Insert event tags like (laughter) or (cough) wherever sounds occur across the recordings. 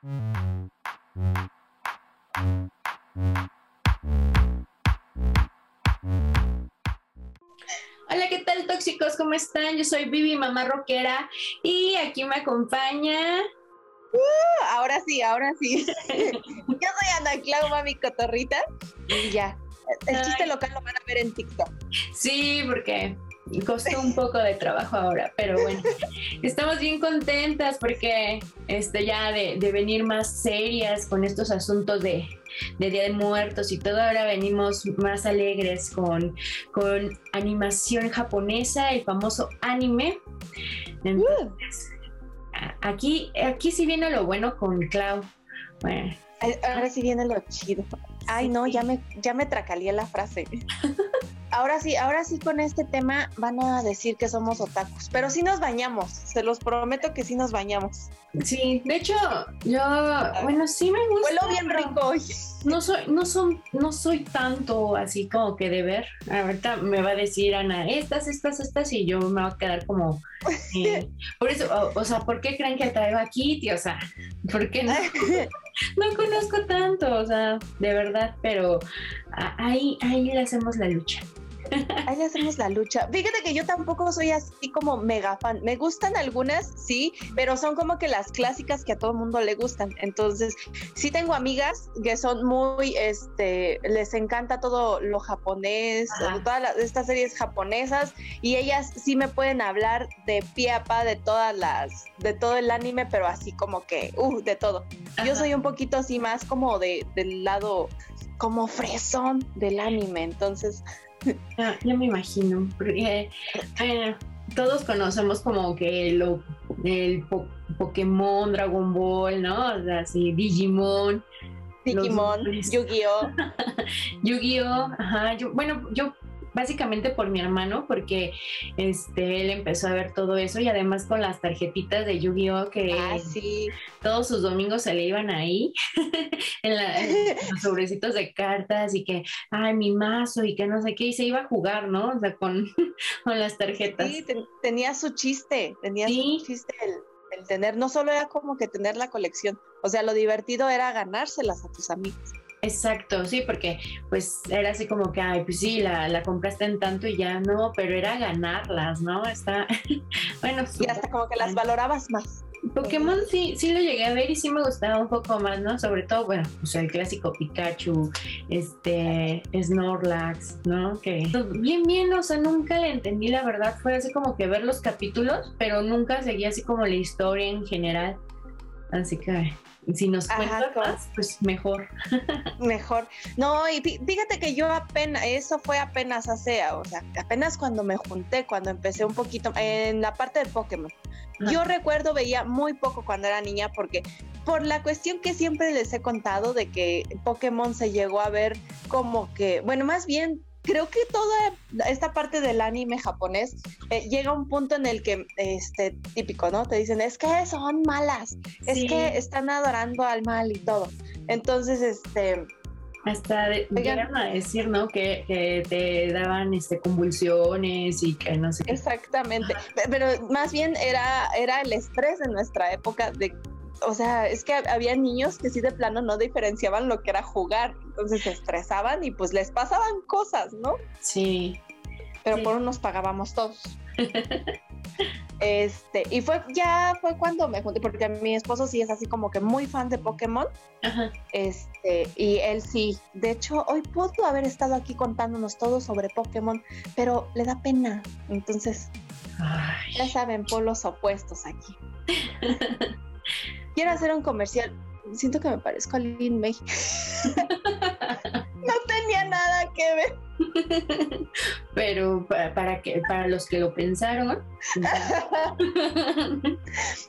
Hola, ¿qué tal tóxicos? ¿Cómo están? Yo soy Vivi, mamá rockera, y aquí me acompaña. Uh, ahora sí, ahora sí. (laughs) Yo soy Ana Clau, mami cotorrita. Y ya. El chiste local lo van a ver en TikTok. Sí, porque costó un poco de trabajo ahora, pero bueno, estamos bien contentas porque este, ya de, venir más serias con estos asuntos de, Día de Muertos y todo, ahora venimos más alegres con, con animación japonesa, el famoso anime. Entonces, aquí, aquí sí viene lo bueno con Clau. Ahora sí viene lo chido. Ay, no, ya me, ya me tracalé la frase. (laughs) ahora sí, ahora sí con este tema van a decir que somos otakus, pero sí nos bañamos, se los prometo que sí nos bañamos. Sí, de hecho, yo, bueno, sí me gusta. Huelo bien rico hoy. No soy, no son, no soy tanto así como que de ver. Ahorita me va a decir Ana, estas, estas, estas, y yo me voy a quedar como. (laughs) Eh, por eso, o, sea, ¿por qué creen que traigo aquí, tío? O sea, ¿por qué no? (laughs) no conozco tanto, o sea, de verdad, pero ahí, ahí le hacemos la lucha. Ahí hacemos la lucha. Fíjate que yo tampoco soy así como mega fan. Me gustan algunas, sí, pero son como que las clásicas que a todo mundo le gustan. Entonces, sí tengo amigas que son muy, este, les encanta todo lo japonés, todas estas series japonesas, y ellas sí me pueden hablar de pie a pa de todas las, de todo el anime, pero así como que, uh, de todo. Yo soy un poquito así más como de, del lado como fresón del anime, entonces ya, me imagino, porque eh, todos conocemos como que lo, el Pokémon, Dragon Ball, ¿no? O sea, así, Digimon. Digimon, Yu-Gi-Oh! (laughs) Yu-Gi-Oh! Ajá, yo, bueno, yo básicamente por mi hermano, porque este, él empezó a ver todo eso y además con las tarjetitas de Yu-Gi-Oh! que ah, todos sus domingos se le iban ahí (laughs) en, los sobrecitos de cartas y que, ay, mi mazo y que no sé qué, y se iba a jugar, ¿no? O sea, con, (laughs) con las tarjetas. Sí, tenía su chiste, tenía su chiste el, el tener, no solo era como que tener la colección, o sea, lo divertido era ganárselas a tus amigos. Exacto, sí, porque pues era así como que, ay, pues sí, la, la compraste en tanto y ya no, pero era ganarlas, ¿no? Está, (laughs) bueno. Y hasta como que las valorabas más. Pokémon sí, sí lo llegué a ver y sí me gustaba un poco más, ¿no? Sobre todo, bueno, pues el clásico Pikachu, este, Snorlax, ¿no? Que bien, bien, o sea, nunca le entendí la verdad, fue así como que ver los capítulos, pero nunca seguí así como la historia en general. Así que si nos cuentas más, pues mejor. (laughs) mejor. No, y fíjate que yo apenas, eso fue apenas hace, o sea, apenas cuando me junté, cuando empecé un poquito en la parte de Pokémon. Yo recuerdo, veía muy poco cuando era niña porque por la cuestión que siempre les he contado de que Pokémon se llegó a ver como que, bueno, más bien creo que toda esta parte del anime japonés eh, llega a un punto en el que, este, típico, ¿no? Te dicen, es que son malas, es que están adorando al mal y todo. Entonces, este... Hasta llegaron a decir, ¿no? Que, que, te daban este, convulsiones y que no sé qué. Exactamente. Pero más bien era, era el estrés en nuestra época de o sea, es que había niños que sí de plano no diferenciaban lo que era jugar, entonces se estresaban y pues les pasaban cosas, ¿no? Sí. Pero por unos pagábamos todos. (laughs) este, y fue, ya fue cuando me junté, porque mi esposo sí es así como que muy fan de Pokémon. Ajá. Este, y él sí. De hecho, hoy pudo haber estado aquí contándonos todo sobre Pokémon, pero le da pena. Entonces, ya saben, polos opuestos aquí. (laughs) quiero hacer un comercial. Siento que me parezco a Lin May. (laughs) no tenía nada que ver. (laughs) Pero para, que para los que lo pensaron. (laughs)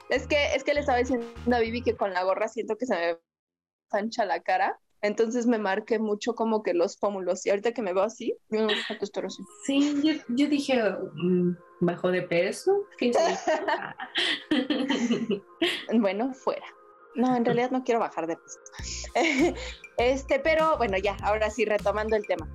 es que es que le estaba diciendo a Vivi que con la gorra siento que se me pancha la cara. Entonces me marqué mucho como que los pómulos. Y ahorita que me veo así, yo no estar así. Sí, yo, yo dije, mm, ¿bajo de peso? (laughs) (laughs) bueno, fuera. No, en realidad no quiero bajar de peso. (laughs) este, pero bueno, ya, ahora sí, retomando el tema.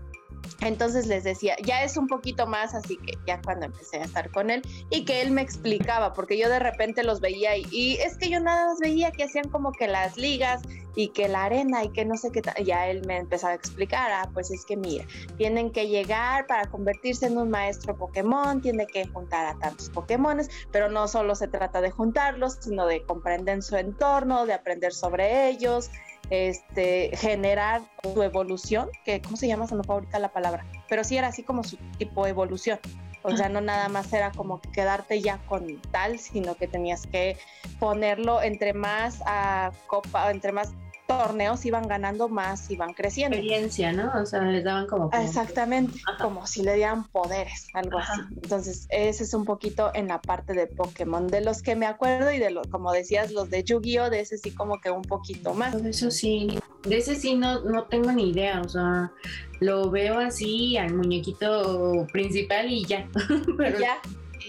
Entonces les decía, ya es un poquito más, así que ya cuando empecé a estar con él y que él me explicaba, porque yo de repente los veía y, es que yo nada más veía que hacían como que las ligas y que la arena y que no sé qué, ya él me empezaba a explicar, ah, pues es que mira, tienen que llegar para convertirse en un maestro Pokémon, tiene que juntar a tantos Pokémones, pero no solo se trata de juntarlos, sino de comprender su entorno, de aprender sobre ellos, este, generar su evolución, que, ¿cómo se llama? Se me fue la palabra, pero sí era así como su tipo de evolución. O sea, no nada más era como quedarte ya con tal, sino que tenías que ponerlo entre más a copa, entre más torneos iban ganando más, iban creciendo. Experiencia, ¿no? O sea, les daban como... Exactamente, como si le dieran poderes, algo así. Entonces, ese es un poquito en la parte de Pokémon, de los que me acuerdo y de lo, como decías, los de Yu-Gi-Oh, de ese sí como que un poquito más. Eso sí, de ese sí no, no tengo ni idea, o sea, lo veo así al muñequito principal y ya. (laughs) Pero... Ya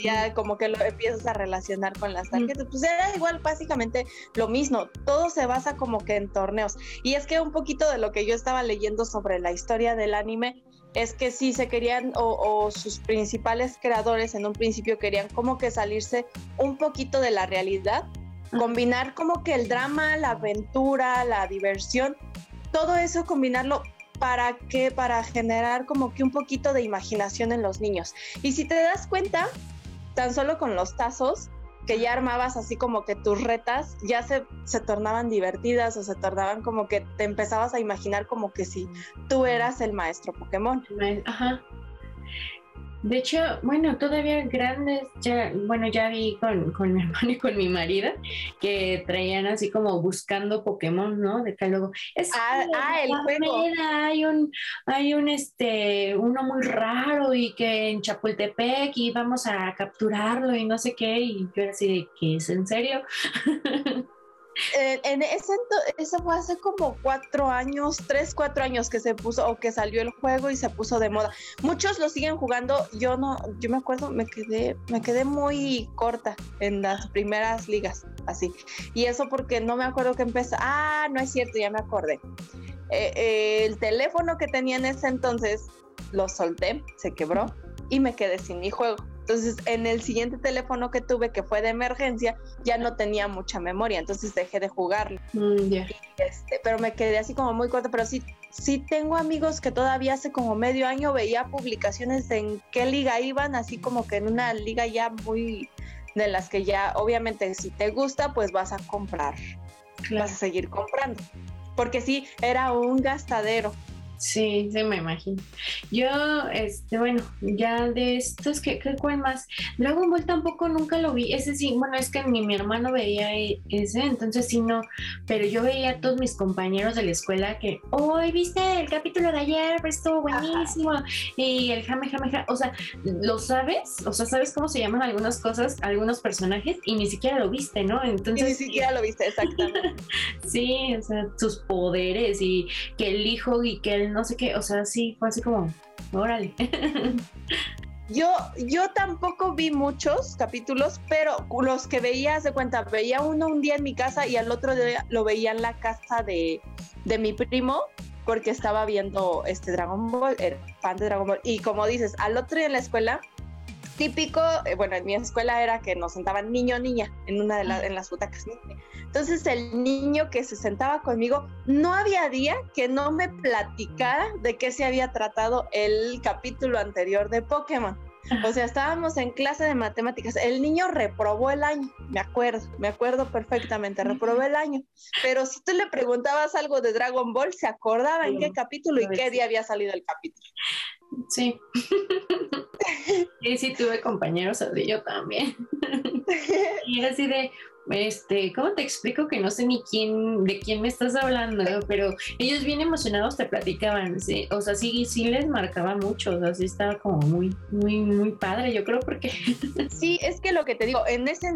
ya como que lo empiezas a relacionar con las tarjetas. Pues era igual básicamente lo mismo, todo se basa como que en torneos. Y es que un poquito de lo que yo estaba leyendo sobre la historia del anime es que sí se querían o, sus principales creadores en un principio querían como que salirse un poquito de la realidad, combinar como que el drama, la aventura, la diversión, todo eso combinarlo para que para generar como que un poquito de imaginación en los niños. Y si te das cuenta, tan solo con los tazos, que ya armabas así como que tus retas ya se, se tornaban divertidas o se tornaban como que te empezabas a imaginar como que si tú eras el maestro Pokémon. Ajá. De hecho, bueno, todavía grandes, ya, bueno, ya vi con, con, mi (laughs) hermano y con mi marido que traían así como buscando Pokémon, ¿no? De que luego, es ah, ah el juego. Hay un, hay un, este, uno muy raro y que en Chapultepec y vamos a capturarlo y no sé qué, y yo así ¿qué es en serio? (laughs) en ese eso fue hace como cuatro años, tres, cuatro años que se puso o que salió el juego y se puso de moda. Muchos lo siguen jugando. Yo no, yo me acuerdo, me quedé, me quedé muy corta en las primeras ligas, así. Y eso porque no me acuerdo que empezó. Ah, no es cierto, ya me acordé. Eh, eh, el teléfono que tenía en ese entonces lo solté, se quebró y me quedé sin mi juego. Entonces, en el siguiente teléfono que tuve, que fue de emergencia, ya no tenía mucha memoria, entonces dejé de jugarlo. Mm, este, pero me quedé así como muy corta, pero sí, sí tengo amigos que todavía hace como medio año veía publicaciones de en qué liga iban, así como que en una liga ya muy de las que ya, obviamente, si te gusta, pues vas a comprar, vas a seguir comprando. Porque sí, era un gastadero. Sí, sí, me imagino. Yo, este, bueno, ya de estos, ¿qué, qué cuál más? Dragon Ball tampoco nunca lo vi. Ese sí, bueno, es que ni mi hermano veía e, ese, entonces sí no. Pero yo veía a todos mis compañeros de la escuela que, hoy viste el capítulo de ayer, pues estuvo buenísimo. Y el jame, jame, jame. O sea, ¿lo sabes? O sea, ¿sabes cómo se llaman algunas cosas, algunos personajes? Y ni siquiera lo viste, ¿no? Entonces. ni siquiera lo viste, exactamente. (laughs) sí, o sea, sus poderes y que el hijo y que el no sé qué, o sea, sí, fue así como, órale. (laughs) Yo, yo tampoco vi muchos capítulos, pero los que veía, de cuenta, veía uno un día en mi casa y al otro día lo veía en la casa de, de mi primo, porque estaba viendo este Dragon Ball, fan de Dragon Ball. Y como dices, al otro día en la escuela típico, eh, bueno, en mi escuela era que nos sentaban niño niña en una de las en las butacas. Entonces el niño que se sentaba conmigo, no había día que no me platicara de qué se había tratado el capítulo anterior de Pokémon. O sea, estábamos en clase de matemáticas. El niño reprobó el año, me acuerdo, me acuerdo perfectamente, reprobó el año. Pero si tú le preguntabas algo de Dragon Ball, se acordaba en qué capítulo y qué día había salido el capítulo. Sí. sí, sí, tuve compañeros así, yo también. y era así de, este, ¿cómo te explico que no sé ni quién, de quién me estás hablando? Pero ellos bien emocionados te platicaban, ¿sí? o sea, sí, sí les marcaba mucho, o sea, sí estaba como muy, muy, muy padre, yo creo, porque... Sí, es que lo que te digo, en ese,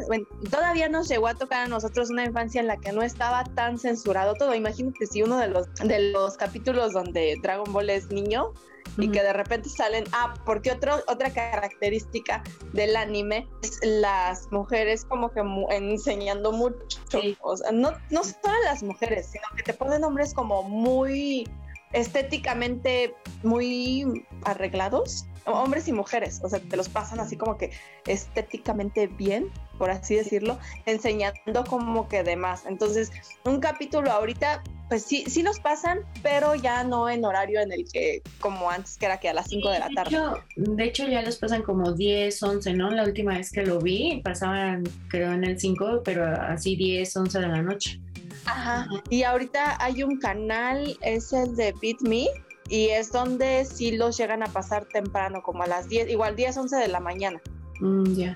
todavía nos llegó a tocar a nosotros una infancia en la que no estaba tan censurado todo. Imagínate si uno de los, de los capítulos donde Dragon Ball es niño, y que de repente salen, ah, porque otro, otra característica del anime es las mujeres como que enseñando mucho, o sea, no, no solo las mujeres, sino que te ponen hombres como muy estéticamente muy arreglados, hombres y mujeres, o sea, te los pasan así como que estéticamente bien, por así decirlo, enseñando como que demás. Entonces, un capítulo ahorita, pues sí, sí los pasan, pero ya no en horario en el que, como antes, que era que a las 5 de la tarde. De hecho, ya los pasan como 10, 11, ¿no? La última vez que lo vi, pasaban, creo, en el 5, pero así 10, 11 de la noche. Ajá. Y ahorita hay un canal, es el de Beat Me, y es donde sí los llegan a pasar temprano, como a las 10, igual 10, 11 de la mañana. Mm, ya.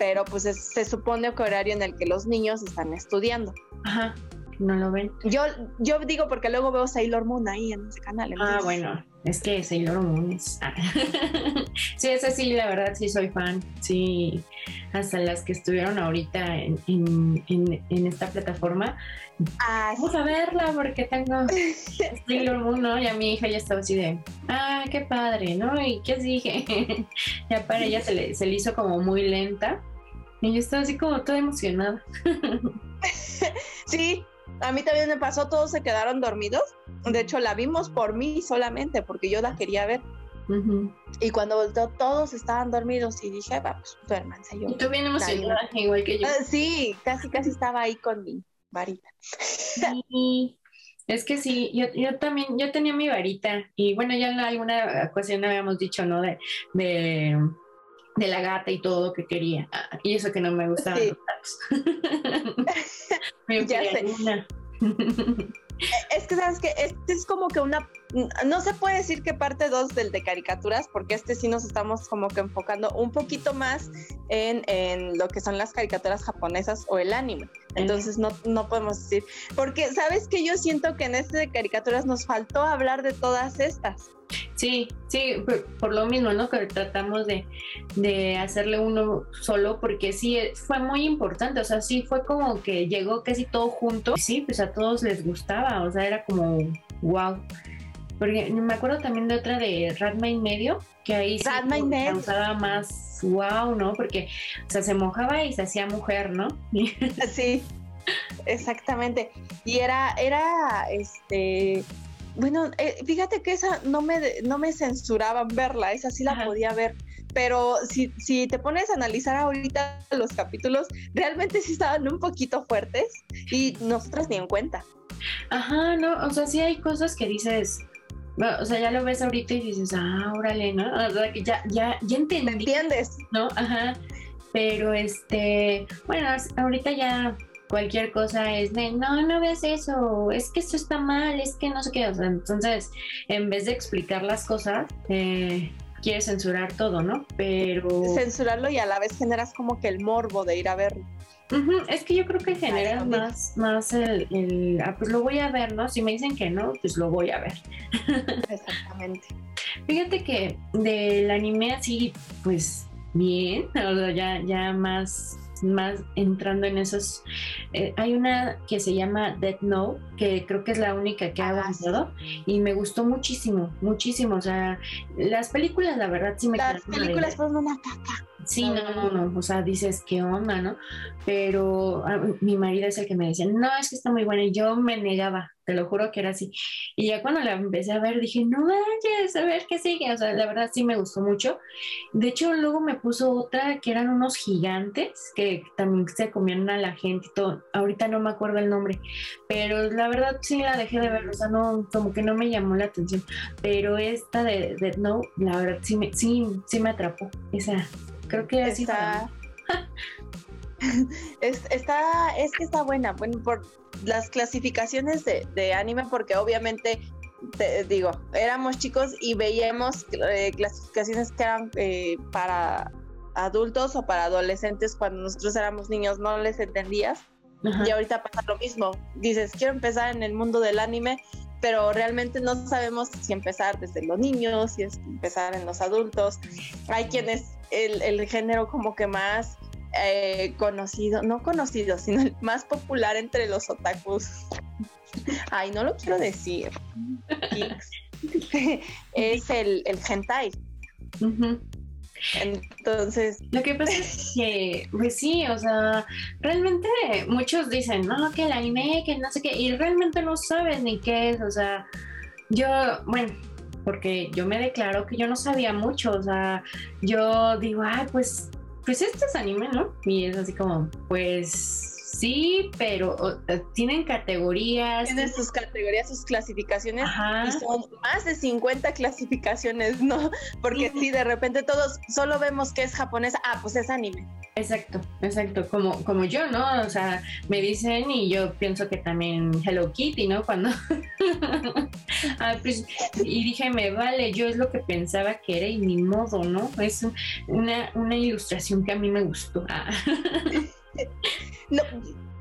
Pero pues se supone que horario en el que los niños están estudiando. Ajá, no lo ven. Yo, yo digo porque luego veo Sailor Moon ahí en ese canal. Ah, bueno, es que Sailor Moon es... Ah. (laughs) sí, ese sí, la verdad sí soy fan. Sí, hasta las que estuvieron ahorita en, en esta plataforma, Ah, Vamos a verla porque tengo (laughs) Sailor Moon, ¿no? Y a mi hija ya estaba así de, ah, qué padre, ¿no? ¿Y qué dije? (laughs) ya para ella se le, se le hizo como muy lenta. Y yo estaba así como toda emocionada. (laughs) sí, a mí también me pasó, todos se quedaron dormidos. De hecho, la vimos por mí solamente, porque yo la quería ver. Y cuando volteó, todos estaban dormidos y dije, vamos, duérmanse. Yo, y tú bien emocionada, igual que yo. Ah, sí, casi, casi estaba ahí con mi, varita. Sí, es que sí, yo, yo, también, yo tenía mi varita y bueno, ya en alguna ocasión habíamos dicho, ¿no? De, de, la gata y todo que quería. Ah, y eso que no me gustaban los gatos. (laughs) (laughs) ya sé. (laughs) Es que sabes que este es como que una, no se puede decir que parte 2 del de caricaturas, porque este sí nos estamos como que enfocando un poquito más en, en lo que son las caricaturas japonesas o el anime. Entonces no, no podemos decir, porque sabes que yo siento que en este de caricaturas nos faltó hablar de todas estas. Sí, sí, por, lo mismo, ¿no? Que tratamos de, de, hacerle uno solo, porque sí, eh, fue muy importante, o sea, sí fue como que llegó casi todo junto. Sí, pues a todos les gustaba, o sea, era como, wow. Porque me acuerdo también de otra de Radma y medio, que ahí sí causaba más wow, ¿no? Porque, o sea, se mojaba y se hacía mujer, ¿no? (laughs) sí, exactamente. Y era, era, este, bueno, eh, fíjate que esa no me, no me censuraban verla, esa sí la podía ver. Pero si, si te pones a analizar ahorita los capítulos, realmente sí estaban un poquito fuertes y nosotras ni en cuenta. Ajá, no, o sea, sí hay cosas que dices, o sea, ya lo ves ahorita y dices, ah, órale, ¿no? O sea, que ya, ya, ya entendí. ¿Me entiendes? ¿No? Ajá. Pero este, bueno, ahorita ya cualquier cosa es de, no, no ves eso, es que esto está mal, es que no sé qué. O sea, entonces, en vez de explicar las cosas, eh, quieres censurar todo, ¿no? Pero... Censurarlo y a la vez generas como que el morbo de ir a verlo. Es que yo creo que genera más, más el, el, ah, pues lo voy a ver, ¿no? Si me dicen que no, pues lo voy a ver. (laughs) Exactamente. Fíjate que del anime así, pues bien, ya, ya más más entrando en esos. Eh, hay una que se llama Dead Note, que creo que es la única que ha ah, avanzado y me gustó muchísimo, muchísimo. O sea, las películas, la verdad, sí me Las películas fueron una caca. Sí, no, no, no, o sea, dices, ¿qué onda, no? Pero ah, mi marido es el que me decía, no, es que está muy buena, y yo me negaba, te lo juro que era así. Y ya cuando la empecé a ver, dije, no vayas, a ver qué sigue, o sea, la verdad sí me gustó mucho. De hecho, luego me puso otra que eran unos gigantes que también se comían a la gente y todo. Ahorita no me acuerdo el nombre, pero la verdad sí la dejé de ver, o sea, no, como que no me llamó la atención. Pero esta de, de No, la verdad sí me, sí, sí me atrapó, esa Creo que está. (laughs) es, está, es que está buena, bueno, por las clasificaciones de, anime, porque obviamente, te digo, éramos chicos y veíamos eh, clasificaciones que eran eh, para adultos o para adolescentes cuando nosotros éramos niños, no les entendías. Y ahorita pasa lo mismo. Dices, quiero empezar en el mundo del anime, pero realmente no sabemos si empezar desde los niños, si es empezar en los adultos. Hay quienes el, el género como que más eh, conocido, no conocido, sino el más popular entre los otakus. (laughs) Ay, no lo quiero decir. (laughs) (laughs) es el, el hentai. Entonces. Lo que pasa es (laughs) que, pues sí, o sea, realmente muchos dicen, no, que el anime, que no sé qué, y realmente no saben ni qué es, o sea, yo, bueno, porque yo me declaro que yo no sabía mucho, o sea, yo digo, ay, pues, pues esto es anime, ¿no? Y es así como, pues Sí, pero tienen categorías. Tienen sus categorías, sus clasificaciones y son más de 50 clasificaciones, ¿no? (laughs) Porque si de repente todos solo vemos que es japonés, ah, pues es anime. Exacto, exacto, como, como yo, ¿no? O sea, me dicen y yo pienso que también Hello Kitty, ¿no? Cuando... (laughs) ah, pues, y dije, me vale, yo es lo que pensaba que era y ni modo, ¿no? Es una, una ilustración que a mí me gustó. Ah. (laughs) no,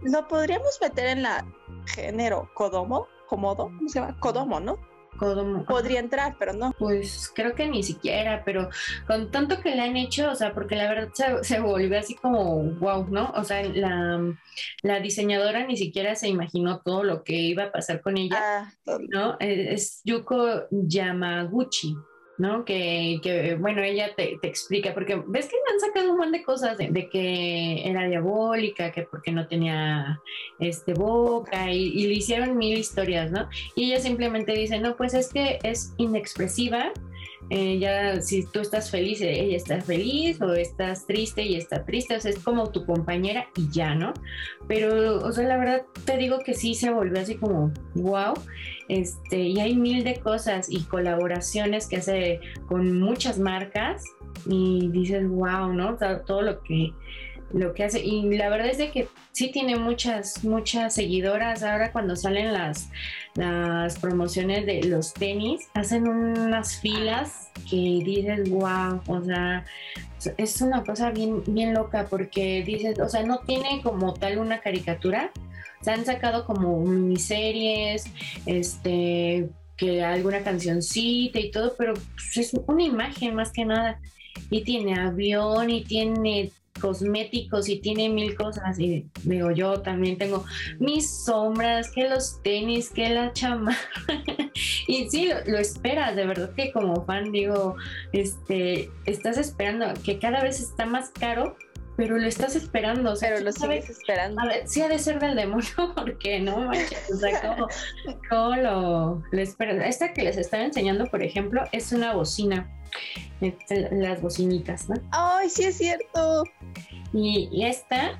¿Lo podríamos meter en la género Kodomo? ¿Komodo? ¿Cómo se llama? Kodomo, ¿no? Kodomo. Podría entrar, pero no. Pues creo que ni siquiera, pero con tanto que le han hecho, o sea, porque la verdad se, volvió así como wow, ¿no? O sea, la, diseñadora ni siquiera se imaginó todo lo que iba a pasar con ella, ah, ¿no? Es Yuko Yamaguchi. ¿No? Que, que bueno, ella te, explica, porque ves que han sacado un montón de cosas de, que era diabólica, que porque no tenía este boca, y, y, le hicieron mil historias, ¿no? Y ella simplemente dice, no, pues es que es inexpresiva, eh, ya si tú estás feliz, ella está feliz, o estás triste y está triste, o sea, es como tu compañera y ya, ¿no? Pero, o sea, la verdad te digo que sí se volvió así como, wow, este, y hay mil de cosas y colaboraciones que hace con muchas marcas y dices, wow, ¿no? todo lo que lo que hace. Y la verdad es de que sí tiene muchas, muchas seguidoras. Ahora cuando salen las, las promociones de los tenis, hacen unas filas que dices, wow, o sea, es una cosa bien, bien loca porque dices, o sea, no tiene como tal una caricatura. Se han sacado como miniseries, este, que alguna cancioncita y todo, pero pues, es una imagen más que nada. Y tiene avión y tiene cosméticos y tiene mil cosas. Y digo, yo también tengo mis sombras, que los tenis, que la chamarra. (laughs) y sí, lo, esperas, de verdad que como fan digo, este, estás esperando que cada vez está más caro. Pero lo estás esperando, o sea, pero lo sigues esperando. A ver, sí ha de ser del demonio, (laughs) porque no manches, o sea, ¿cómo, lo, lo esperas? Esta que les estaba enseñando, por ejemplo, es una bocina las bocinitas, ¿no? ¡Ay, sí es cierto! Y, esta,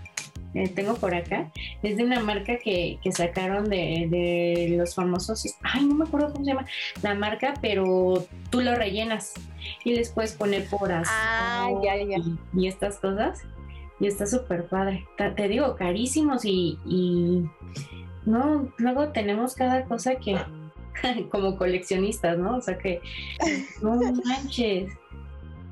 eh, tengo por acá, es de una marca que, sacaron de, los famosos, ay, no me acuerdo cómo se llama la marca, pero tú lo rellenas y les puedes poner poras ah, ya, ya. Y, estas cosas. Y está súper padre. Te digo, carísimos y, y no, luego tenemos cada cosa que (laughs) como coleccionistas, ¿no? O sea que, no manches,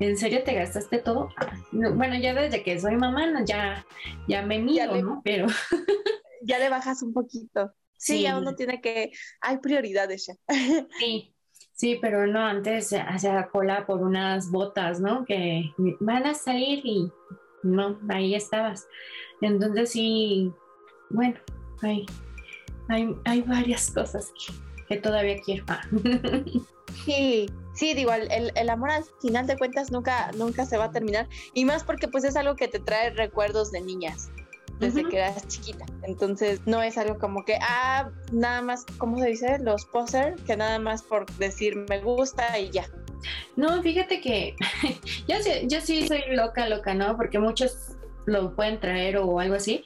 ¿en serio te gastaste todo? bueno, ya desde que soy mamá, ya, ya me miro, ¿no? Pero... (laughs) ya le bajas un poquito. Sí, ya uno tiene que, hay prioridades ya. (laughs) Sí, sí, pero no, antes hacía cola por unas botas, ¿no? Que van a salir y no, ahí estabas. Entonces sí, bueno, hay, hay, hay varias cosas que que todavía quiero. Ah. (laughs) Sí, sí, digo, el, el, amor al final de cuentas nunca, nunca se va a terminar. Y más porque pues es algo que te trae recuerdos de niñas desde que eras chiquita. Entonces no es algo como que, ah, nada más, ¿cómo se dice? Los poser, que nada más por decir me gusta y ya. No, fíjate que (laughs) yo, yo sí soy loca, loca, ¿no? Porque muchos lo pueden traer o algo así,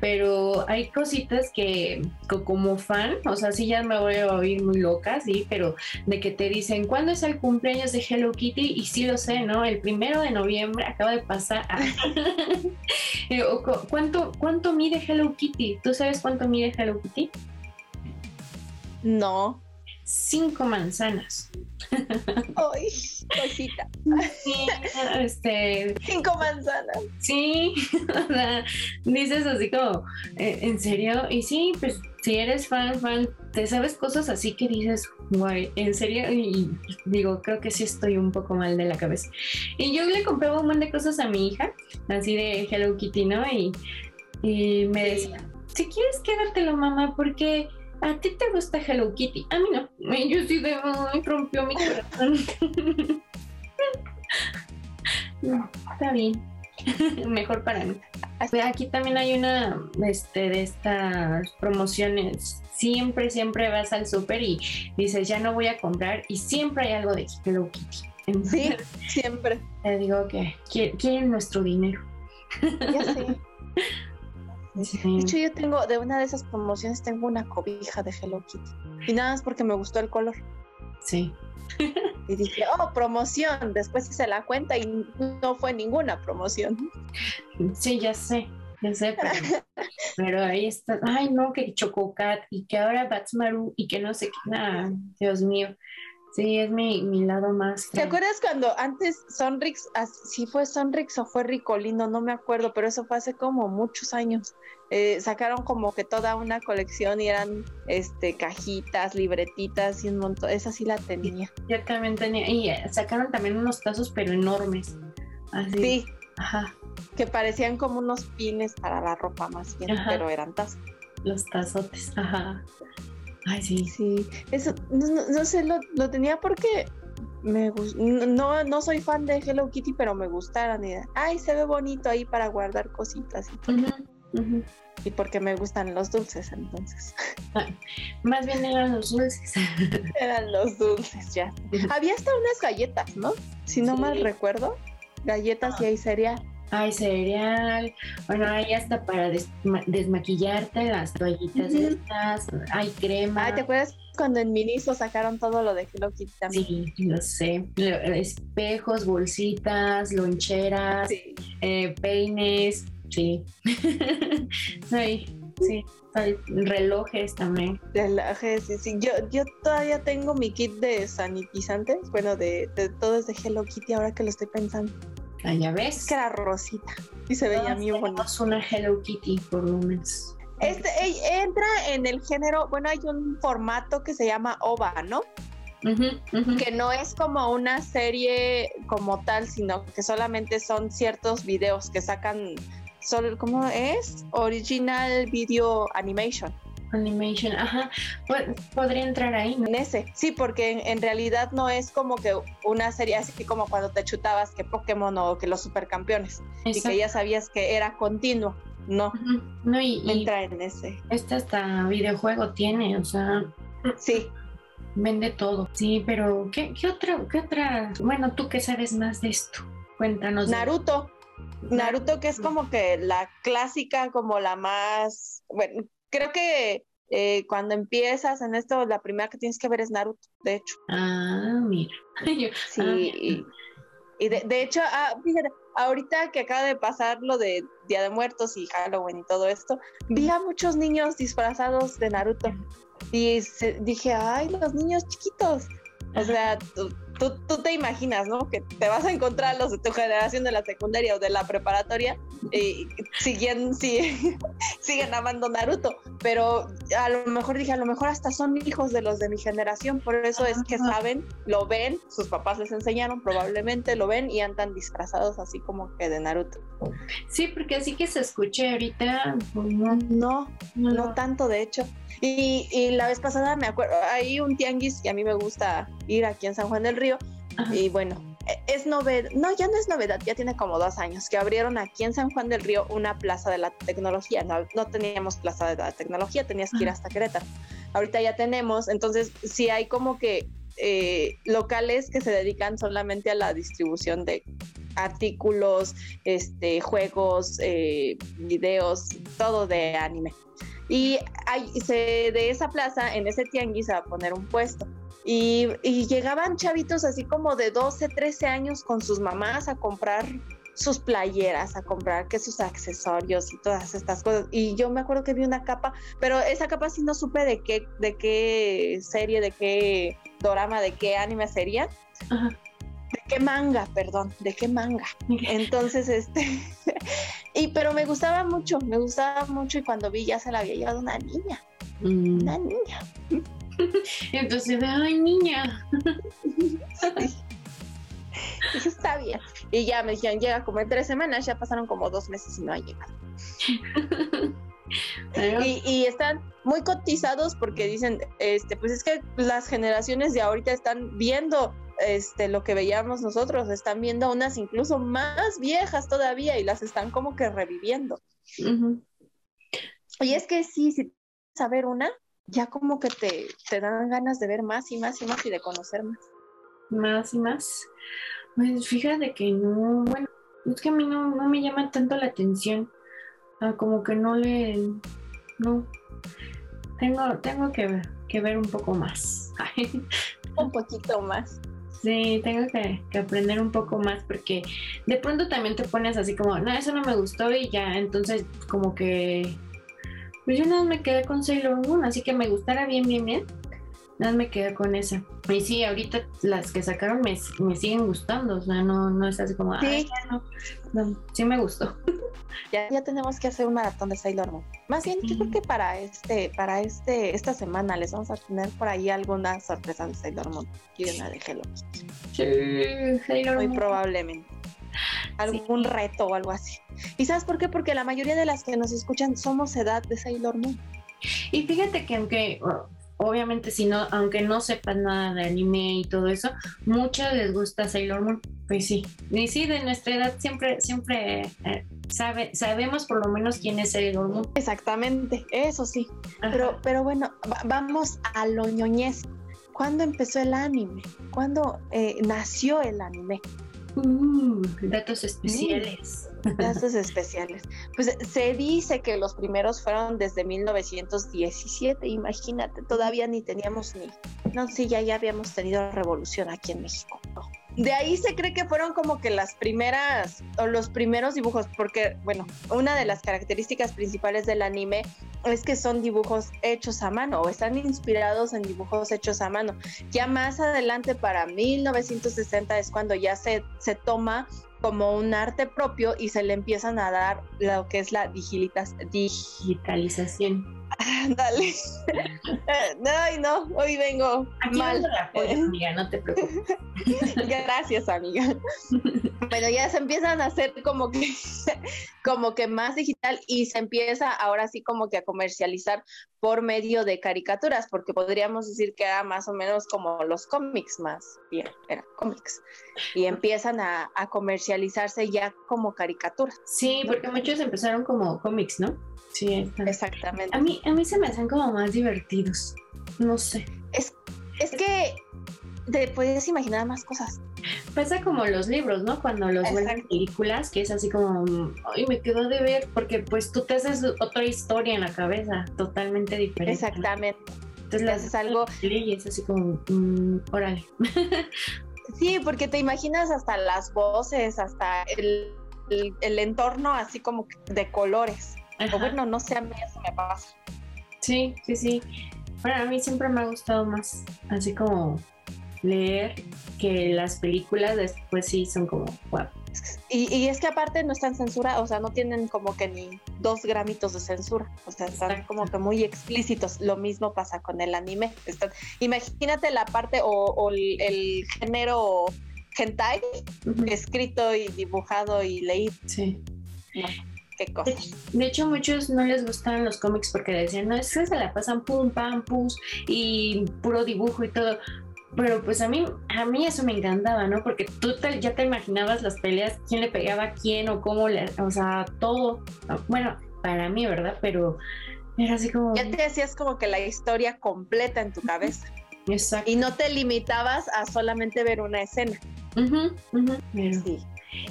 pero hay cositas que, como fan, o sea, sí ya me voy a oír muy loca, sí, pero de que te dicen, ¿cuándo es el cumpleaños de Hello Kitty? Y sí lo sé, ¿no? El primero de noviembre acaba de pasar. (laughs) Eh, ¿Cuánto, ¿Cuánto mide Hello Kitty? ¿Tú sabes cuánto mide Hello Kitty? No. Cinco manzanas. Ay, Sí, este. Cinco manzanas. Sí, (laughs) o sea, dices así como, eh, ¿en serio? Y sí, pues si eres fan, fan, te sabes cosas así que dices, guay, en serio, y digo, creo que sí estoy un poco mal de la cabeza. Y yo le compraba un montón de cosas a mi hija, así de Hello Kitty, ¿no? Y, y me decía, si quieres quédatelo, mamá, porque ¿A ti te gusta Hello Kitty? A mí no. Yo sí de, ay, rompió mi corazón. (laughs) (laughs) está bien. (laughs) Mejor para mí. Aquí también hay una este, de estas promociones. Siempre, siempre vas al súper y dices, ya no voy a comprar y siempre hay algo de Hello Kitty. Sí, (laughs) siempre. Te digo que quieren nuestro dinero. Ya sé. De hecho, yo tengo, de una de esas promociones, tengo una cobija de Hello Kitty. Y nada más porque me gustó el color. Sí. Y dije, oh, promoción. Después hice la cuenta y no fue ninguna promoción. Sí, ya sé, ya sé, (laughs) pero, ahí está. Ay, no, que Chococat y que ahora Batsmaru y que no sé qué. Nada, Dios mío. Sí, es mi, mi lado más. ¿Te acuerdas cuando antes Sonrix, si fue Sonrix o fue Ricolino, no me acuerdo, pero eso fue hace como muchos años. Eh, sacaron como que toda una colección y eran este cajitas, libretitas y un montón. Esa sí la tenía. Yo también tenía. Y eh, sacaron también unos tazos, pero enormes. Así. Sí. Ajá. Que parecían como unos pines para la ropa más bien, pero eran tazos. Los tazotes, ajá. Ay, sí. Sí, eso, no, sé, lo, tenía porque me no, no soy fan de Hello Kitty, pero me gustaron. Y, ay, se ve bonito ahí para guardar cositas y todo. Y porque me gustan los dulces, entonces. Ah, (laughs) (laughs) más bien eran los dulces. (laughs) eran los dulces, ya. Había hasta unas galletas, ¿no? Si no mal recuerdo. Galletas y hay cereal. Hay cereal, bueno, hay hasta para desmaquillarte las toallitas estas, hay crema. Ah, ¿te acuerdas cuando en Miniso sacaron todo lo de Hello Kitty también? Sí, lo sé. Espejos, bolsitas, loncheras, eh, peines, sí. (laughs) sí, sí. relojes también. Relojes, sí, sí. Yo, yo todavía tengo mi kit de sanitizantes, bueno, de, de todo es de Hello Kitty ahora que lo estoy pensando. Ah, ya ves. Que era rosita y se veía muy bonito. Es una Hello Kitty por lo menos. Este entra en el género, bueno, hay un formato que se llama OVA, ¿no? Que no es como una serie como tal, sino que solamente son ciertos videos que sacan, solo, ¿cómo es? Original Video Animation. Animation, ajá, podría entrar ahí. En ese, sí, porque en, realidad no es como que una serie así como cuando te chutabas que Pokémon o que los supercampeones y que ya sabías que era continuo. No, no y, entra en ese. Este hasta videojuego tiene, o sea. Sí. Vende todo. Sí, pero ¿qué, qué otra, qué otra? Bueno, tú que sabes más de esto. Cuéntanos. Naruto. Naruto que es como que la clásica, como la más, bueno, creo que eh, cuando empiezas en esto, la primera que tienes que ver es Naruto, de hecho. Ah, mira. (laughs) sí, y, de, hecho, ah, fíjate, ahorita que acaba de pasar lo de Día de Muertos y Halloween y todo esto, vi a muchos niños disfrazados de Naruto. Y dije, ay, los niños chiquitos. O sea, tú, tú, te imaginas, ¿no? Que te vas a encontrar los de tu generación de la secundaria o de la preparatoria y siguen, sí, (laughs) siguen amando Naruto, pero a lo mejor dije, a lo mejor hasta son hijos de los de mi generación, por eso es que saben, lo ven, sus papás les enseñaron, probablemente lo ven y andan disfrazados así como que de Naruto. Sí, porque así que se escuche ahorita, no, no, no, tanto de hecho. Y, y, la vez pasada me acuerdo, hay un tianguis que a mí me gusta ir aquí en San Juan del Río, y bueno, es novedad, no, ya no es novedad, ya tiene como dos años que abrieron aquí en San Juan del Río una plaza de la tecnología. No, no teníamos plaza de la tecnología, tenías que ir hasta Querétaro. Ahorita ya tenemos, entonces sí hay como que eh, locales que se dedican solamente a la distribución de artículos, este, juegos, eh, videos, todo de anime. Y hay, de esa plaza, en ese tianguis, se va a poner un puesto. Y, llegaban chavitos así como de 12, 13 años con sus mamás a comprar sus playeras, a comprar que sus accesorios y todas estas cosas. Y yo me acuerdo que vi una capa, pero esa capa sí no supe de qué, de qué serie, de qué drama, de qué anime sería. De qué manga, perdón, de qué manga. (laughs) Entonces, este, (laughs) y pero me gustaba mucho, me gustaba mucho y cuando vi ya se la había llevado una niña, mm. una niña. (laughs) entonces, ay, niña. Eso (laughs) está bien. Y ya me dijeron, llega como en tres semanas, ya pasaron como dos meses y no ha llegado. (laughs) y, y, están muy cotizados porque dicen, este, pues es que las generaciones de ahorita están viendo este, lo que veíamos nosotros, están viendo unas incluso más viejas todavía y las están como que reviviendo. Y es que sí, si saber una, ya como que te, te dan ganas de ver más y más y más y de conocer más. Más y más. Pues fíjate que no, bueno, es que a mí no, no me llama tanto la atención. Ah, como que no le, no, tengo, tengo que, ver, que ver un poco más. (laughs) un poquito más. Sí, tengo que, que, aprender un poco más porque de pronto también te pones así como, no, eso no me gustó y ya, entonces como que pues yo nada me quedé con Sailor Moon, así que me gustara bien, bien, bien. Nada me quedé con esa. Y sí, ahorita las que sacaron me, me siguen gustando, o sea, no, no es así como, sí, no. sí me gustó. (laughs) Ya, ya tenemos que hacer un maratón de Sailor Moon. Más bien, yo creo que para este, para este, esta semana les vamos a tener por ahí alguna sorpresa de Sailor Moon y una de Hello. Sí, Sailor Muy probablemente algún reto o algo así. ¿Y sabes por qué? Porque la mayoría de las que nos escuchan somos edad de Sailor Moon. Y fíjate que aunque obviamente si no, aunque no sepan nada de anime y todo eso, muchos les gusta Sailor Moon. Pues sí. Y sí, de nuestra edad siempre, siempre eh, sabe, sabemos por lo menos quién es Sailor Moon. Exactamente, eso sí. Pero, pero bueno, vamos a lo ñoñez. ¿Cuándo empezó el anime? ¿Cuándo eh, nació el anime? Uh, datos especiales. datos especiales. Pues se dice que los primeros fueron desde 1917, imagínate, todavía ni teníamos ni... No, sí, ya, ya habíamos tenido revolución aquí en México. De ahí se cree que fueron como que las primeras o los primeros dibujos, porque, bueno, una de las características principales del anime es que son dibujos hechos a mano o están inspirados en dibujos hechos a mano. Ya más adelante, para 1960, es cuando ya se, se toma como un arte propio y se le empiezan a dar lo que es la digitalización. (laughs) Dale. (laughs) Ay, no, hoy vengo mal. amiga, no te preocupes. (laughs) Gracias, amiga. Bueno, ya se empiezan a hacer como que, como que más digital y se empieza ahora sí como que a comercializar por medio de caricaturas, porque podríamos decir que era más o menos como los cómics más bien, eran cómics. Y empiezan a, a comercializarse ya como caricaturas. Sí, porque muchos empezaron como cómics, ¿no? Sí, exactamente. A mí, a mí se me hacen como más divertidos. No sé. Es, es que te puedes imaginar más cosas. Pasa como los libros, ¿no? Cuando los vuelven películas, que es así como, ay, me quedo de ver, porque pues tú te haces otra historia en la cabeza, totalmente diferente. Exactamente. Entonces le haces algo y es así como, mm, órale. (laughs) sí, porque te imaginas hasta las voces, hasta el, el entorno así como de colores. O bueno, no sé, a mí eso me pasa. Sí, sí, sí. Bueno, a mí siempre me ha gustado más, así como leer que las películas después sí son como wow. Y, es que aparte no están censura, o sea, no tienen como que ni dos gramitos de censura, o sea, están como que muy explícitos. Lo mismo pasa con el anime. imagínate la parte o, el, género hentai escrito y dibujado y leído. Sí. De, hecho, muchos no les gustaban los cómics porque decían, no, es que se la pasan pum, pam, pus y puro dibujo y todo. Pero pues a mí, a mí eso me encantaba, ¿no? Porque tú ya te imaginabas las peleas, quién le pegaba a quién o cómo le, o sea, todo. Bueno, para mí, ¿verdad? Pero era así como... Ya te hacías como que la historia completa en tu cabeza. Exacto. Y no te limitabas a solamente ver una escena. Sí.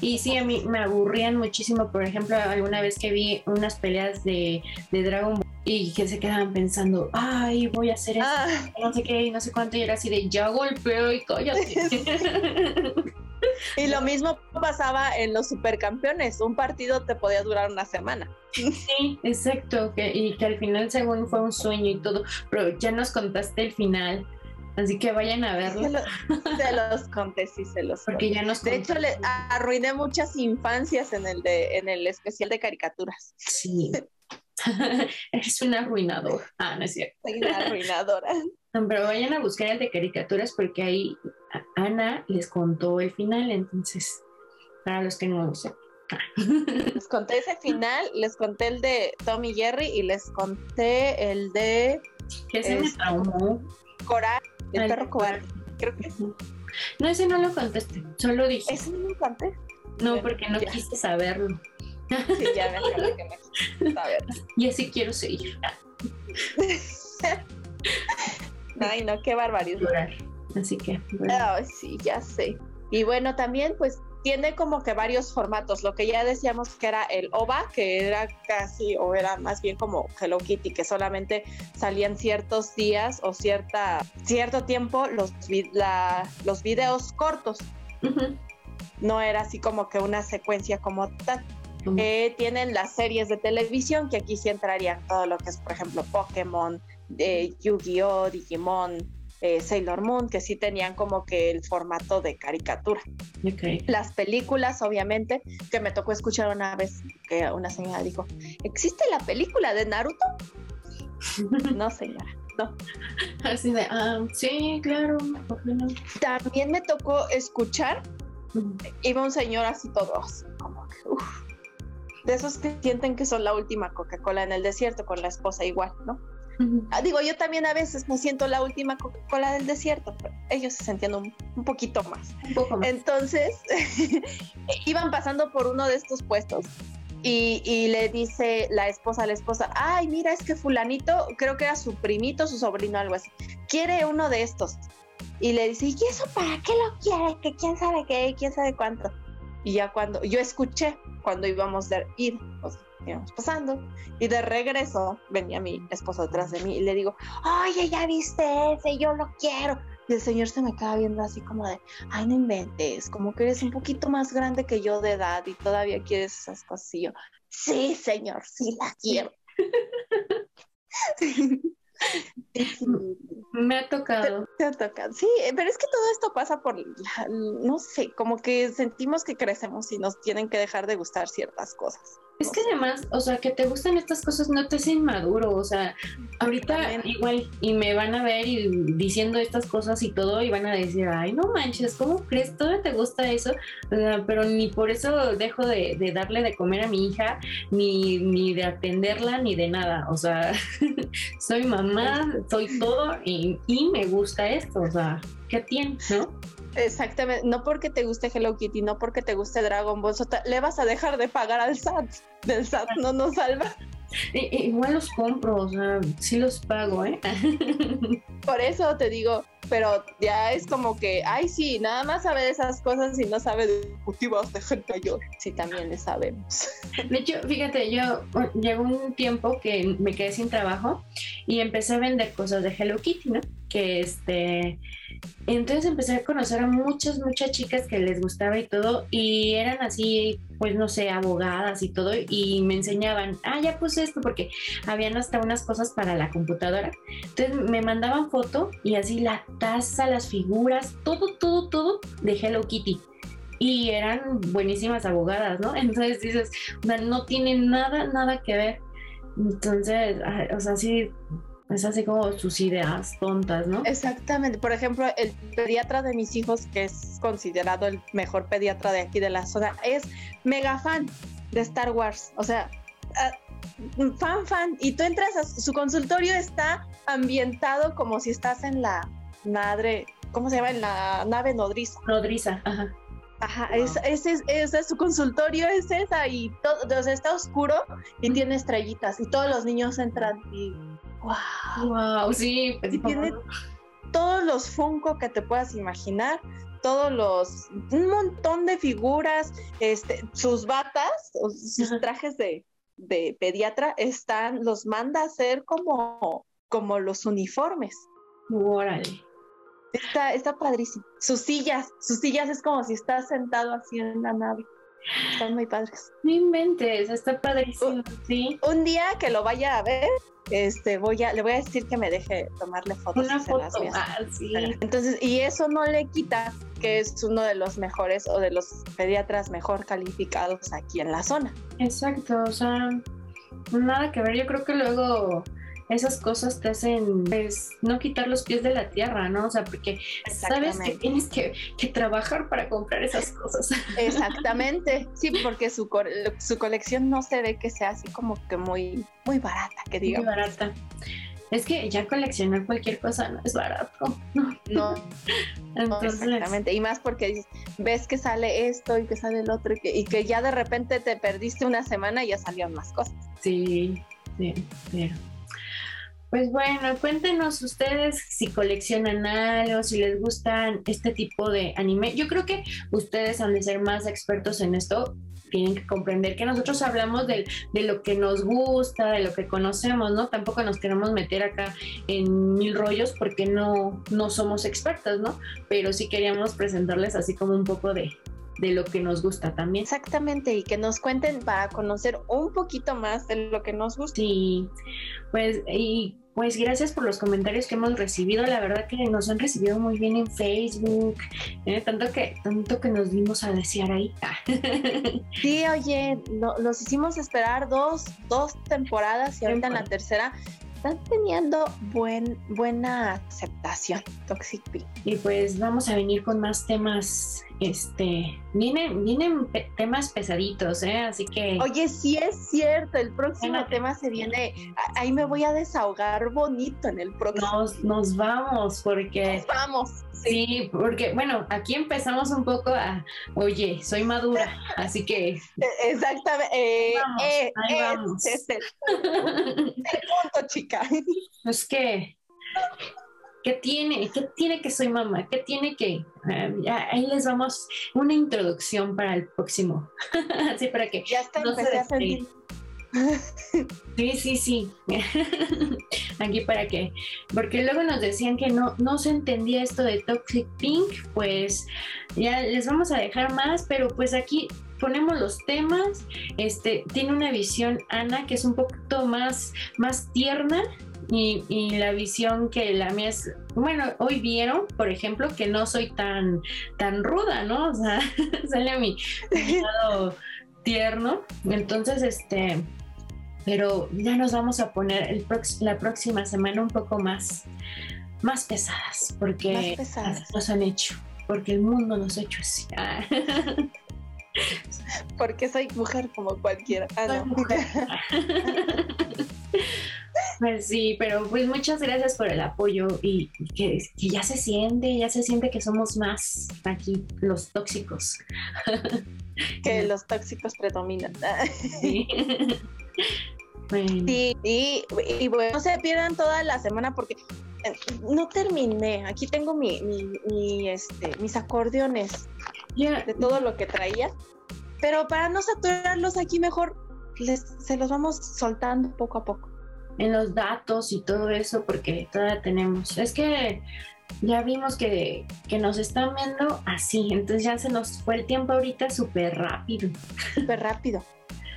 Y sí, a mí me aburrían muchísimo. Por ejemplo, alguna vez que vi unas peleas de, Dragon Ball y que se quedaban pensando, ay, voy a hacer eso, ah. no sé qué, y no sé cuánto, y era así de, ya golpeo y cállate. (laughs) (laughs) y lo mismo pasaba en los supercampeones, un partido te podía durar una semana. Sí, exacto, y que al final según fue un sueño y todo, pero ya nos contaste el final. Así que vayan a verlo. Se, (laughs) los conté, sí, se los Porque ya nos De hecho, le arruiné muchas infancias en el, de, en el especial de caricaturas. Sí. (laughs) Eres una arruinadora. Ah, no es cierto. Soy una arruinadora. (laughs) pero vayan a buscar el de caricaturas porque ahí Ana les contó el final, entonces, para los que no lo sepan. (laughs) Les conté ese final, les conté el de Tommy Jerry y les conté el de... ¿Qué se me traumó? Coral. El perro cobarde. Creo que sí. No, ese no lo contesté, solo dije. ¿Ese no lo conté? No, porque no quise saberlo. (laughs) Sí, ya me acuerdo que me (laughs) Y así quiero seguir. (laughs) Ay, no, qué barbaridad. Así que. Sí, ya sé. Y bueno, también pues tiene como que varios formatos. Lo que ya decíamos que era el OVA, que era casi, o era más bien como Hello Kitty, que solamente salían ciertos días o cierta, cierto tiempo los, los videos cortos. No era así como que una secuencia como tal. Eh, tienen las series de televisión, que aquí sí entrarían todo lo que es, por ejemplo, Pokémon, eh, Yu-Gi-Oh, Digimon, eh, Sailor Moon, que sí tenían como que el formato de caricatura. Las películas, obviamente, que me tocó escuchar una vez que una señora dijo, ¿existe la película de Naruto? (laughs) no, señora. No. Así de, ah, sí, claro, También me tocó escuchar, iba un señor así todo, como que, de esos que sienten que son la última Coca-Cola en el desierto, con la esposa igual, ¿no? Ah, digo, yo también a veces me siento la última Coca-Cola del desierto, pero ellos se sentían un, poquito más. Entonces, (laughs) iban pasando por uno de estos puestos y, le dice la esposa a la esposa, ay, mira, es que fulanito, creo que era su primito, su sobrino, algo así, quiere uno de estos. Y le dice, ¿y eso para qué lo quiere? Que quién sabe qué, quién sabe cuánto. Y ya cuando, yo escuché cuando íbamos a ir, íbamos pasando y de regreso venía mi esposo detrás de mí y le digo, oye, ya viste ese, yo lo quiero. Y el señor se me queda viendo así como de, ay, no inventes, como que eres un poquito más grande que yo de edad y todavía quieres esas cosas. Y yo, sí, señor, sí la quiero. (laughs) (laughs) Me ha tocado. ha tocado. Sí, pero es que todo esto pasa por, no sé, como que sentimos que crecemos y nos tienen que dejar de gustar ciertas cosas. Es que además, o sea, que te gustan estas cosas no te hacen maduro, o sea, ahorita igual y me van a ver y diciendo estas cosas y todo y van a decir, ay, no manches, ¿cómo crees? ¿Todo te gusta eso? pero ni por eso dejo de, darle de comer a mi hija, ni, ni de atenderla, ni de nada, o sea, (laughs) soy mamá, soy todo y, y me gusta esto, o sea, ¿qué tiene, no? Exactamente, no porque te guste Hello Kitty, no porque te guste Dragon Ball, le vas a dejar de pagar al SAT. Del SAT no nos salva. igual los compro, o sea, sí los pago, ¿eh? (laughs) Por eso te digo, pero ya es como que, ay, sí, nada más sabe de esas cosas y no sabe de ejecutivos de gente yo. Sí, también le sabemos. De hecho, fíjate, yo llegó un tiempo que me quedé sin trabajo y empecé a vender cosas de Hello Kitty, ¿no? Que este entonces empecé a conocer a muchas, muchas chicas que les gustaba y todo, y eran así, pues no sé, abogadas y todo, y me enseñaban, ah, ya puse esto, porque habían hasta unas cosas para la computadora. Entonces me mandaban foto y así la taza, las figuras, todo, todo, todo de Hello Kitty. Y eran buenísimas abogadas, ¿no? (laughs) Entonces dices, no tienen nada, nada que ver. Entonces, o sea, sí, es así como sus ideas tontas, ¿no? Exactamente. Por ejemplo, el pediatra de mis hijos, que es considerado el mejor pediatra de aquí de la zona, es mega fan de Star Wars. O sea, ah, fan, fan. Y tú entras a su consultorio, está ambientado como si estás en la madre, ¿cómo se llama? En la nave nodriza. Nodriza, ajá. Ajá, ese es, su consultorio es esa y todo, o sea, está oscuro y tiene estrellitas y todos los niños entran y Wow. Wow, sí. Pues, tiene todos los Funko que te puedas imaginar, todos los, un montón de figuras, este, sus batas, sus trajes de, de, pediatra están, los manda a hacer como, como los uniformes. Órale. Está, está padrísimo. Sus sillas, sus sillas es como si estás sentado así en la nave. Están muy padres. No inventes, está padrísimo, sí. Un día que lo vaya a ver, este, voy a, le voy a decir que me deje tomarle fotos. Una foto, ah, sí. Entonces, y eso no le quita que es uno de los mejores o de los pediatras mejor calificados aquí en la zona. Exacto, o sea, nada que ver, yo creo que luego esas cosas te hacen pues, no quitar los pies de la tierra, ¿no? O sea, porque sabes que tienes que, trabajar para comprar esas cosas. Exactamente, (laughs) sí, porque su, su colección no se ve que sea así como que muy, muy barata, que digamos. Muy barata. Es que ya coleccionar cualquier cosa no es barato. No. (laughs) exactamente. Y más porque ves que sale esto y que sale el otro y que, y que ya de repente te perdiste una semana y ya salieron más cosas. Sí, sí, pero pues bueno, cuéntenos ustedes si coleccionan algo, si les gustan este tipo de anime. Yo creo que ustedes han de ser más expertos en esto. Tienen que comprender que nosotros hablamos de, lo que nos gusta, de lo que conocemos, ¿no? Tampoco nos queremos meter acá en mil rollos porque no, no somos expertos, ¿no? Pero sí queríamos presentarles así como un poco de, de lo que nos gusta también. Exactamente, y que nos cuenten para conocer un poquito más de lo que nos gusta. Sí, pues y pues gracias por los comentarios que hemos recibido. La verdad que nos han recibido muy bien en Facebook, ¿eh? tanto que tanto que nos dimos a desear ahí. (laughs) sí, oye, nos hicimos esperar dos, dos temporadas y ahorita en la tercera están teniendo buen, buena aceptación, Toxic Pink. Y pues vamos a venir con más temas, este, vienen, vienen temas pesaditos, ¿eh? Así que... Oye, sí es cierto, el próximo tema se viene, ahí me voy a desahogar bonito en el próximo. Nos, nos vamos, porque... Nos vamos. Sí, porque bueno, aquí empezamos un poco a, oye, soy madura, así que... (laughs) E, exactamente. Eh, vamos, eh, ahí vamos. Es (laughs) el, punto, chica. Pues que... ¿Qué tiene? ¿Qué tiene que soy mamá? ¿Qué tiene que? Eh, ahí les vamos una introducción para el próximo. (laughs) Así para que ya está, no se a (laughs) Sí, sí, sí. (laughs) Aquí para qué. Porque luego nos decían que no, no se entendía esto de Toxic Pink, pues ya les vamos a dejar más, pero pues aquí ponemos los temas. Este tiene una visión Ana que es un poquito más, más tierna. Y, y, la visión que la mía es, bueno, hoy vieron, por ejemplo, que no soy tan, tan ruda, ¿no? O sea, (laughs) sale a mi lado tierno. Entonces, este, pero ya nos vamos a poner el la próxima semana un poco más, más pesadas, porque nos han hecho, porque el mundo nos ha hecho así. (laughs) porque soy mujer como cualquiera. Ah, (laughs) pues sí, pero pues muchas gracias por el apoyo y, que, ya se siente, ya se siente que somos más aquí los tóxicos. que los tóxicos predominan. Sí. (laughs) Sí, y, bueno, no se pierdan toda la semana porque eh, no terminé. Aquí tengo mi, mi, este, mis acordeones de todo lo que traía. Pero para no saturarlos aquí mejor, les, se los vamos soltando poco a poco. En los datos y todo eso, porque todavía tenemos. Es que ya vimos que, que, nos están viendo así, entonces ya se nos fue el tiempo ahorita súper rápido. Súper rápido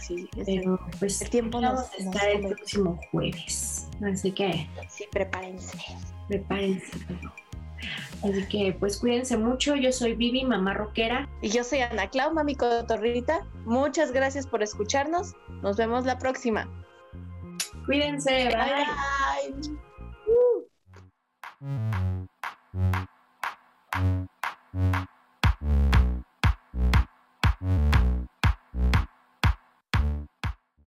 sí. Pero, pues el tiempo nos, está el próximo jueves. Así que. Sí, prepárense. Prepárense. Así que pues cuídense mucho, yo soy Vivi, mamá rockera. Y yo soy Ana Clau, mami cotorrita. Muchas gracias por escucharnos, nos vemos la próxima. Cuídense, bye. bye.